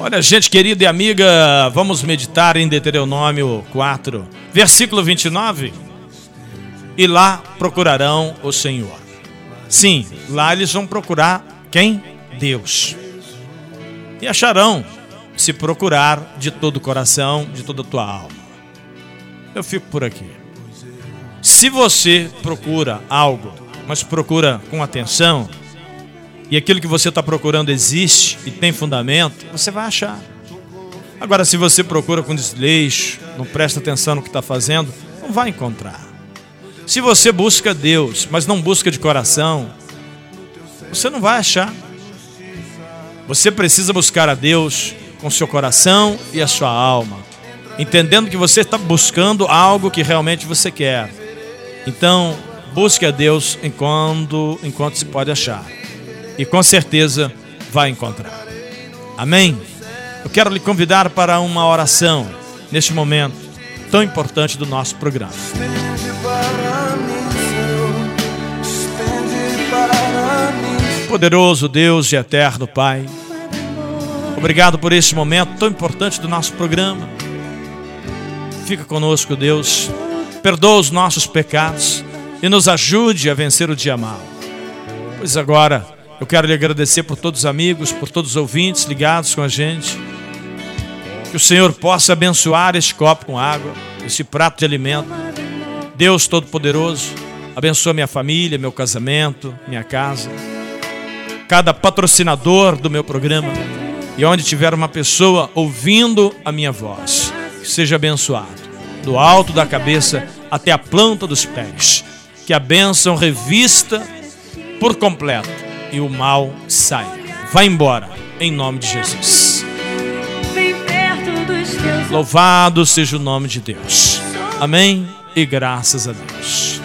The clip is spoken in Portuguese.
Olha, gente querida e amiga, vamos meditar em Deuteronômio 4, versículo 29. E lá procurarão o Senhor. Sim, lá eles vão procurar quem? Deus. E acharão, se procurar de todo o coração, de toda a tua alma. Eu fico por aqui. Se você procura algo, mas procura com atenção, e aquilo que você está procurando existe e tem fundamento, você vai achar. Agora, se você procura com desleixo, não presta atenção no que está fazendo, não vai encontrar. Se você busca Deus, mas não busca de coração, você não vai achar. Você precisa buscar a Deus com seu coração e a sua alma, entendendo que você está buscando algo que realmente você quer. Então, busque a Deus enquanto, enquanto se pode achar e com certeza vai encontrar. Amém? Eu quero lhe convidar para uma oração neste momento tão importante do nosso programa. Poderoso Deus e eterno Pai, obrigado por este momento tão importante do nosso programa. Fica conosco, Deus, perdoa os nossos pecados e nos ajude a vencer o dia mal. Pois agora, eu quero lhe agradecer por todos os amigos, por todos os ouvintes ligados com a gente. Que o Senhor possa abençoar este copo com água, este prato de alimento. Deus Todo-Poderoso, abençoa minha família, meu casamento, minha casa. Cada patrocinador do meu programa e onde tiver uma pessoa ouvindo a minha voz, que seja abençoado, do alto da cabeça até a planta dos pés. Que a bênção revista por completo e o mal saia. Vá embora, em nome de Jesus. Louvado seja o nome de Deus. Amém e graças a Deus.